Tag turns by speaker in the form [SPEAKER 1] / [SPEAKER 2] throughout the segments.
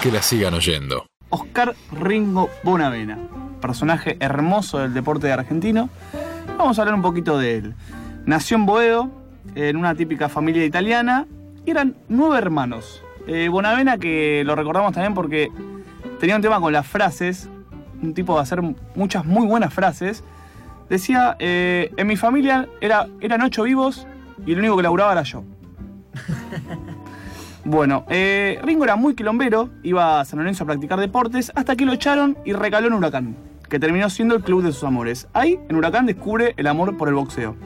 [SPEAKER 1] que la sigan oyendo.
[SPEAKER 2] Oscar Ringo Bonavena, personaje hermoso del deporte argentino. Vamos a hablar un poquito de él. Nació en Boedo, en una típica familia italiana, y eran nueve hermanos. Eh, Bonavena, que lo recordamos también porque tenía un tema con las frases, un tipo de hacer muchas muy buenas frases. Decía, eh, en mi familia era, eran ocho vivos y el único que laburaba era yo. Bueno, eh, Ringo era muy quilombero, iba a San Lorenzo a practicar deportes, hasta que lo echaron y recaló en Huracán, que terminó siendo el club de sus amores. Ahí, en Huracán, descubre el amor por el boxeo.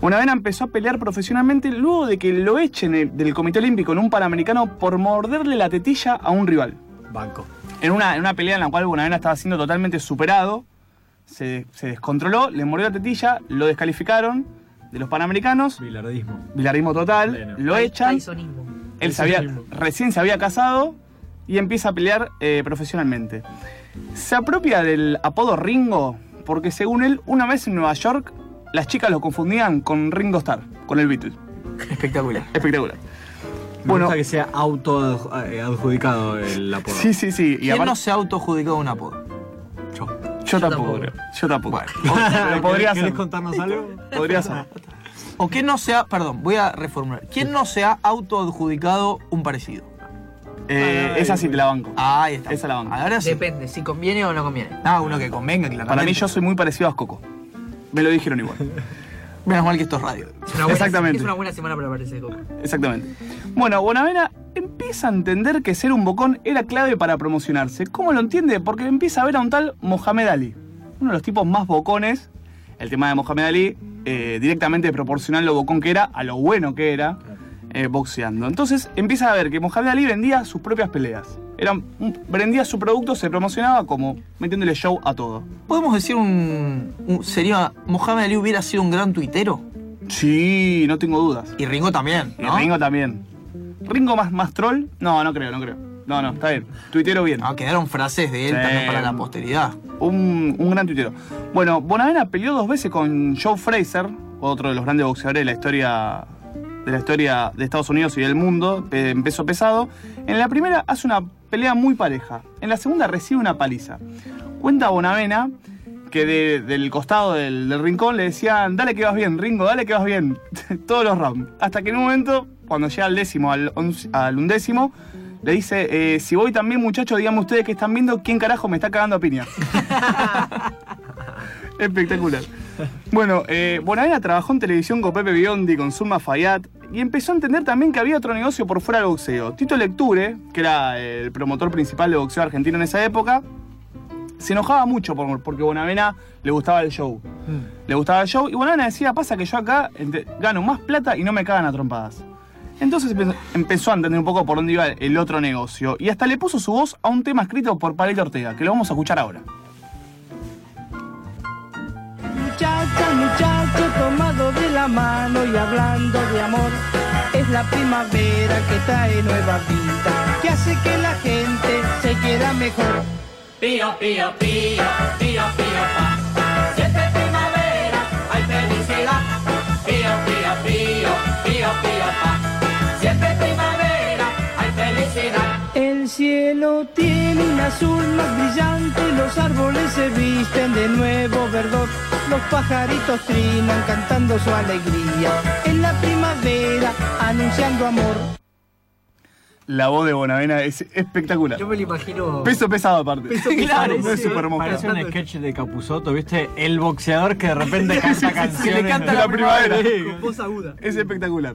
[SPEAKER 2] Bonavena empezó a pelear profesionalmente luego de que lo echen eh, del Comité Olímpico en un Panamericano por morderle la tetilla a un rival.
[SPEAKER 3] Banco.
[SPEAKER 2] En una, en una pelea en la cual Bonavena estaba siendo totalmente superado, se, se descontroló, le mordió la tetilla, lo descalificaron de los Panamericanos,
[SPEAKER 3] Bilardismo.
[SPEAKER 2] bilardismo total,
[SPEAKER 3] Pleno.
[SPEAKER 2] lo echan.
[SPEAKER 4] Tysonismo.
[SPEAKER 2] Él se había- recién se había casado y empieza a pelear eh, profesionalmente. Se apropia del apodo Ringo porque según él, una vez en Nueva York, las chicas lo confundían con Ringo Starr, con el Beatle.
[SPEAKER 4] Espectacular.
[SPEAKER 2] Espectacular.
[SPEAKER 3] Me
[SPEAKER 2] Bueno.
[SPEAKER 3] gusta que sea auto eh, adjudicado el apodo.
[SPEAKER 2] Sí, sí, sí. Y
[SPEAKER 4] ¿Quién
[SPEAKER 2] aparte-
[SPEAKER 4] no se ha autoadjudicado un apodo?
[SPEAKER 3] Yo.
[SPEAKER 2] yo, tampoco,
[SPEAKER 4] tampoco.
[SPEAKER 2] creo. Yo tampoco.
[SPEAKER 4] Bueno.
[SPEAKER 2] Pero podría
[SPEAKER 3] ¿Querés contarnos algo?
[SPEAKER 2] Podría ser.
[SPEAKER 4] ¿O quién no se ha, perdón, voy a reformular. ¿Quién no se ha autoadjudicado un parecido?
[SPEAKER 2] Eh, esa sí te la banco.
[SPEAKER 4] Ahí está.
[SPEAKER 2] Esa la banco.
[SPEAKER 4] Ahora sí.
[SPEAKER 5] Depende, si conviene o no conviene.
[SPEAKER 4] Ah, uno que convenga, claramente.
[SPEAKER 2] Para mí yo soy muy parecido a Coco. Me lo dijeron igual.
[SPEAKER 4] Menos mal que esto es radio.
[SPEAKER 5] Es una buena-
[SPEAKER 2] Exactamente.
[SPEAKER 5] Es una buena semana para aparecer Coco.
[SPEAKER 2] Exactamente. Bueno, Bonavena empieza a entender que ser un bocón era clave para promocionarse. ¿Cómo lo entiende? Porque empieza a ver a un tal Mohamed Ali, uno de los tipos más bocones. El tema de Mohamed Ali, eh, directamente proporcional lo bocón que era a lo bueno que era eh, boxeando. Entonces empieza a ver que Mohamed Ali vendía sus propias peleas. Era vendía su producto, se promocionaba como metiéndole show a todo.
[SPEAKER 4] ¿Podemos decir un, un- sería Mohamed Ali hubiera sido un gran tuitero?
[SPEAKER 2] Sí, no tengo dudas.
[SPEAKER 4] Y Ringo también,
[SPEAKER 2] Y. Ringo también. ¿Ringo más, más troll? No, no creo, no creo. No, no, está bien. Tuitero bien.
[SPEAKER 4] Ah, quedaron frases de él
[SPEAKER 2] Sí.
[SPEAKER 4] también para la posteridad.
[SPEAKER 2] Un, un gran tuitero. Bueno, Bonavena peleó dos veces con Joe Fraser, otro de los grandes boxeadores de la historia de la historia de Estados Unidos y del mundo, eh, en peso pesado. En la primera hace una pelea muy pareja. En la segunda recibe una paliza. Cuenta Bonavena que de- del costado del, del rincón le decían, dale que vas bien, Ringo, dale que vas bien. Todos los rounds. Hasta que en un momento, cuando llega al décimo, al, once- al undécimo, le dice, eh, si voy también muchachos, díganme ustedes que están viendo quién carajo me está cagando a piña. Espectacular. Bueno, eh, Bonavena trabajó en televisión con Pepe Biondi, con Zulma Fayad, y empezó a entender también que había otro negocio por fuera del boxeo. Tito Lecture, que era el promotor principal de boxeo argentino en esa época, se enojaba mucho por- porque Bonavena le gustaba el show. Le gustaba el show, y Bonavena decía, pasa que yo acá gano más plata y no me cagan a trompadas. Entonces empe- empezó a entender un poco por dónde iba el otro negocio, y hasta le puso su voz a un tema escrito por Palito Ortega, que lo vamos a escuchar ahora.
[SPEAKER 6] Muchacha, muchacho, tomado de la mano y hablando de amor, es la primavera que trae nueva vida, que hace que la gente se quiera mejor.
[SPEAKER 7] Pío, pío, pío, pío, pío, pa.
[SPEAKER 6] Cielo tiene un azul más brillante, los árboles se visten de nuevo verdor, los pajaritos trinan cantando su alegría, en la primavera anunciando amor.
[SPEAKER 2] La voz de Bonavena es espectacular.
[SPEAKER 5] Yo me lo imagino.
[SPEAKER 2] Peso pesado aparte.
[SPEAKER 5] Peso pesado,
[SPEAKER 2] Claro, no es mojado.
[SPEAKER 3] Parece un sketch de Capuzoto, ¿viste? El boxeador que de repente canta canciones.
[SPEAKER 5] Que le canta la,
[SPEAKER 2] la primavera.
[SPEAKER 5] primavera. Con voz aguda.
[SPEAKER 2] Es espectacular.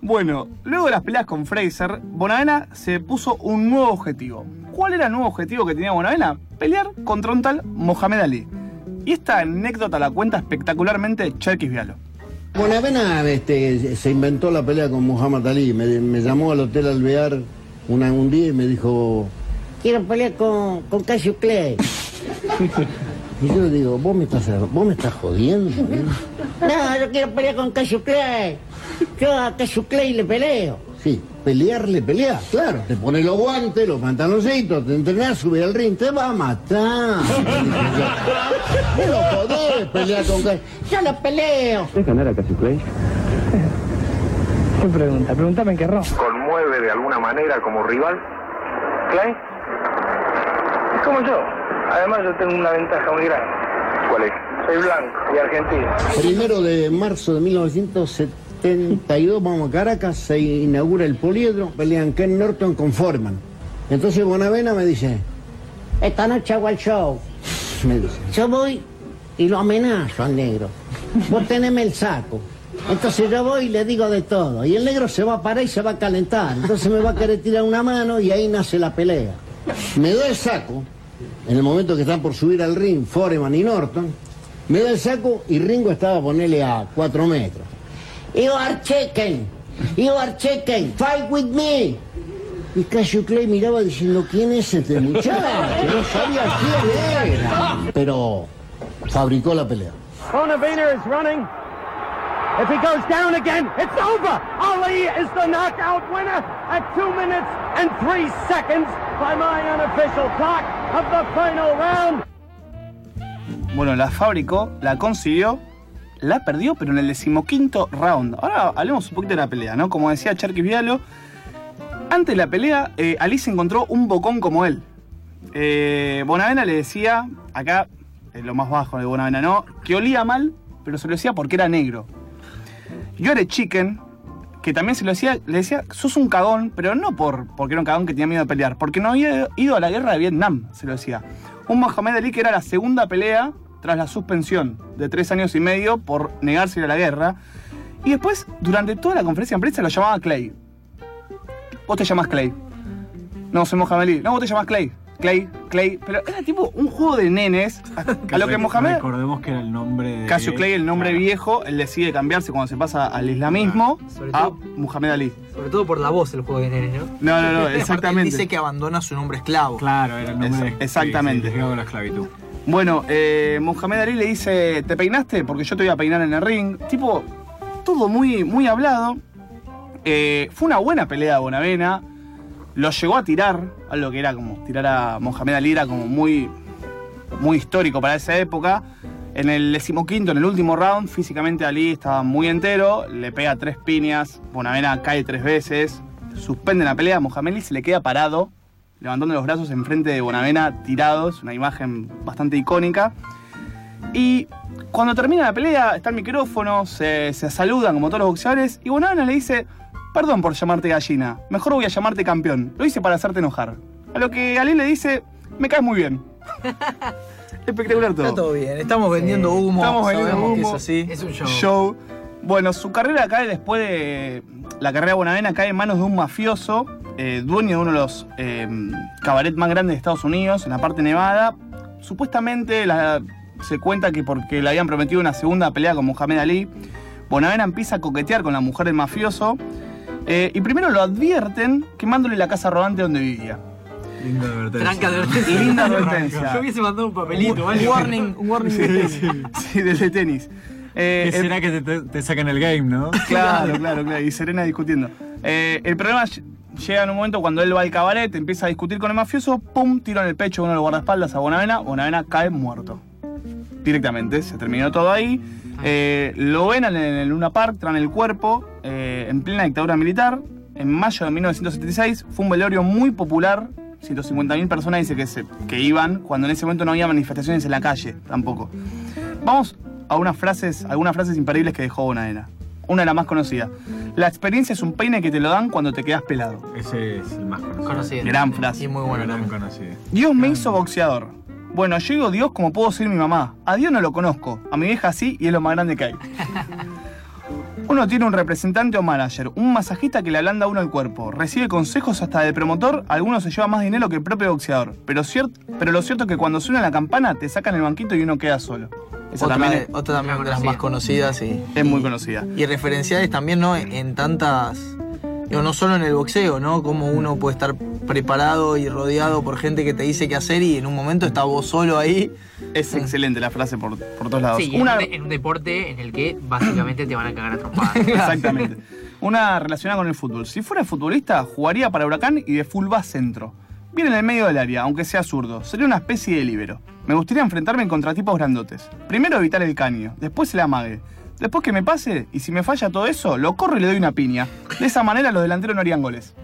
[SPEAKER 2] Bueno, luego de las peleas con Fraser, Bonavena se puso un nuevo objetivo. ¿Cuál era el nuevo objetivo que tenía Bonavena? Pelear contra un tal Mohamed Ali. Y esta anécdota la cuenta espectacularmente Cherkis Vialo.
[SPEAKER 8] Bonavena este, se inventó la pelea con Muhammad Ali. Me, me llamó al Hotel Alvear una, un día y me dijo, quiero pelear con, con Cassius Clay. y yo le digo, vos me estás, vos me estás jodiendo. ¿eh?". no, yo quiero pelear con Cassius Clay. Yo a Clay le peleo. Sí, pelearle, pelear, claro. Te pones los guantes, los pantaloncitos, te entrenás, subir al ring, te va a matar. No lo podés pelear con. Yo lo peleo.
[SPEAKER 9] ¿Qué pregunta? Pregúntame en qué ron.
[SPEAKER 10] conmueve de alguna manera como rival?
[SPEAKER 1] Clay es como yo. Además yo tengo una ventaja muy grande. ¿Cuál es? Soy blanco y argentino.
[SPEAKER 8] Primero de marzo de 1972, vamos a Caracas, se inaugura el poliedro, pelean Ken Norton con Foreman. Entonces Bonavena me dice, esta noche hago el show. Me dice, yo voy y lo amenazo al negro. Vos teneme el saco. Entonces yo voy y le digo de todo. Y el negro se va a parar y se va a calentar. Entonces me va a querer tirar una mano y ahí nace la pelea. Me doy el saco, en el momento que están por subir al ring Foreman y Norton, me da el saco y Ringo estaba a ponerle a cuatro metros. You are chicken, you are chicken, fight with me. Y Cassio Clay miraba diciendo, ¿quién es este muchacho? No sabía quién era. Pero fabricó la pelea.
[SPEAKER 9] Bonavena is running. If he goes down again, it's over. Ali is the knockout winner at two minutes and three seconds by my unofficial clock of the final round.
[SPEAKER 2] Bueno, la fabricó, la consiguió, la perdió, pero en el decimoquinto round. Ahora hablemos un poquito de la pelea, ¿no? Como decía Charky Vialo, antes de la pelea, eh, Ali se encontró un bocón como él. Eh, Bonavena le decía, acá, es lo más bajo de Bonavena, ¿no? Que olía mal, pero se lo decía porque era negro. Yo era chicken, que también se lo decía, le decía, sos un cagón, pero no por, porque era un cagón que tenía miedo de pelear, porque no había ido a la guerra de Vietnam, se lo decía. Un Mohamed Ali que era la segunda pelea tras la suspensión de tres años y medio por negarse a ir a la guerra. Y después, durante toda la conferencia de prensa, lo llamaba Clay. Vos te llamás Clay. No, soy Mohamed Ali. No, vos te llamás Clay. Clay, Clay. Pero era tipo un juego de nenes. A, a lo que Mohamed.
[SPEAKER 3] Recordemos que era el nombre de.
[SPEAKER 2] Cassio Clay, el nombre
[SPEAKER 3] Claro.
[SPEAKER 2] viejo, él decide cambiarse cuando se pasa al islamismo
[SPEAKER 5] Sobre
[SPEAKER 2] a
[SPEAKER 5] todo-
[SPEAKER 2] Muhammad Ali.
[SPEAKER 5] Sobre todo por la voz el juego de nenes, ¿no?
[SPEAKER 2] No, no, no,
[SPEAKER 4] Él
[SPEAKER 2] exactamente.
[SPEAKER 4] dice que abandona su nombre esclavo.
[SPEAKER 3] Claro, era el nombre
[SPEAKER 2] Ex-
[SPEAKER 3] de-
[SPEAKER 2] exactamente.
[SPEAKER 3] ligado a la esclavitud.
[SPEAKER 2] Bueno, eh, Mohamed Ali le dice, ¿te peinaste? Porque yo te voy a peinar en el ring. Tipo, todo muy, muy hablado. Eh, fue una buena pelea de Bonavena. Lo llegó a tirar, algo que era como tirar a Mohamed Ali era como muy, muy histórico para esa época. En el decimoquinto, en el último round, físicamente Ali estaba muy entero, le pega tres piñas, Bonavena cae tres veces, suspende la pelea, Mohamed Ali se le queda parado, levantando los brazos enfrente de Bonavena tirado, es una imagen bastante icónica. Y cuando termina la pelea, está el micrófono, se, se saludan como todos los boxeadores, y Bonavena le dice, perdón por llamarte gallina, mejor voy a llamarte campeón, lo hice para hacerte enojar. A lo que Ali le dice, me caes muy bien. Espectacular todo.
[SPEAKER 4] Está todo bien, estamos vendiendo humo,
[SPEAKER 2] Estamos vendiendo
[SPEAKER 4] sabemos que
[SPEAKER 2] humo.
[SPEAKER 4] es así.
[SPEAKER 5] Es un show.
[SPEAKER 2] show. Bueno, su carrera cae después de. La carrera de Bonavena cae en manos de un mafioso, eh, dueño de uno de los eh, cabarets más grandes de Estados Unidos, en la parte nevada. Supuestamente la- se cuenta que porque le habían prometido una segunda pelea con Mohamed Ali, Bonavena empieza a coquetear con la mujer del mafioso. eh, y primero lo advierten quemándole la casa rodante donde vivía.
[SPEAKER 3] Linda advertencia.
[SPEAKER 5] Tranca de
[SPEAKER 2] Linda advertencia.
[SPEAKER 5] Yo hubiese mandado un papelito, ¿vale?
[SPEAKER 4] Warning, un warning.
[SPEAKER 2] Sí, desde tenis. Eh,
[SPEAKER 3] ¿Qué
[SPEAKER 2] el-
[SPEAKER 3] será que te, sacan el game, no?
[SPEAKER 2] Claro, claro, claro. Y Serena discutiendo. Eh, el problema ll- llega en un momento cuando él va al cabaret, empieza a discutir con el mafioso, pum, tiro en el pecho uno de los guardaespaldas a Bonavena, Bonavena cae muerto. Directamente, se terminó todo ahí. Eh, lo ven en el Luna Park, traen el cuerpo, eh, en plena dictadura militar. En mayo de 1976 fue un velorio muy popular. 150.000 personas dice que, se, que iban, cuando en ese momento no había manifestaciones en la calle tampoco. Vamos a unas frases, algunas frases imperdibles que dejó Bonavena. Una de las más conocidas. La experiencia es un peine que te lo dan cuando te quedas pelado.
[SPEAKER 3] Ese es el más conocido.
[SPEAKER 5] Conocido.
[SPEAKER 2] Gran frase.
[SPEAKER 4] Y muy bueno
[SPEAKER 3] Gran
[SPEAKER 4] también.
[SPEAKER 3] conocido.
[SPEAKER 2] Dios me hizo boxeador. Bueno, yo digo Dios como puedo ser mi mamá. A Dios no lo conozco. A mi vieja sí y es lo más grande que hay. Uno tiene un representante o manager, un masajista que le ablanda a uno el cuerpo, recibe consejos hasta del promotor, algunos se lleva más dinero que el propio boxeador. Pero, cier- pero lo cierto es que cuando suena la campana te sacan el banquito y uno queda solo. Esa
[SPEAKER 4] Otra,
[SPEAKER 2] también
[SPEAKER 4] de-
[SPEAKER 2] es,
[SPEAKER 4] otra también de las más conocidas y,
[SPEAKER 2] es muy conocida.
[SPEAKER 4] y referenciales también, ¿no? En, tantas. Digo, no solo en el boxeo, ¿no? Como uno puede estar preparado y rodeado por gente que te dice qué hacer y en un momento está vos solo ahí.
[SPEAKER 2] Es excelente la frase por, por todos lados.
[SPEAKER 5] Sí, y en,
[SPEAKER 2] Una-
[SPEAKER 5] en un deporte en el que básicamente te van a cagar a trompadas.
[SPEAKER 2] Exactamente. Una relacionada con el fútbol. Si fuera futbolista, jugaría para Huracán y de full back centro. Bien en el medio del área, aunque sea zurdo. Sería una especie de líbero. Me gustaría enfrentarme contra tipos grandotes. Primero evitar el caño, después el amague. Después que me pase, y si me falla todo eso, lo corro y le doy una piña. De esa manera los delanteros no harían goles.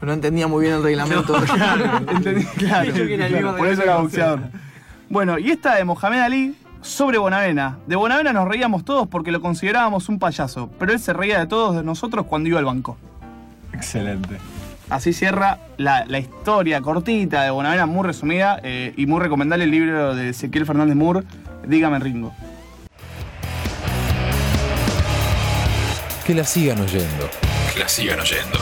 [SPEAKER 4] No entendía muy bien el reglamento.
[SPEAKER 2] Entendí, claro.
[SPEAKER 5] El mismo
[SPEAKER 2] Por eso era boxeador. Bueno, y esta de Mohamed Ali sobre Bonavena. De Bonavena nos reíamos todos porque lo considerábamos un payaso, pero él se reía de todos de nosotros cuando iba al banco.
[SPEAKER 3] Excelente.
[SPEAKER 2] Así cierra la, la historia cortita de Bonavena, muy resumida eh, y muy recomendable el libro de Ezequiel Fernández Moore, Dígame Ringo.
[SPEAKER 10] Que la sigan oyendo. Que la sigan oyendo.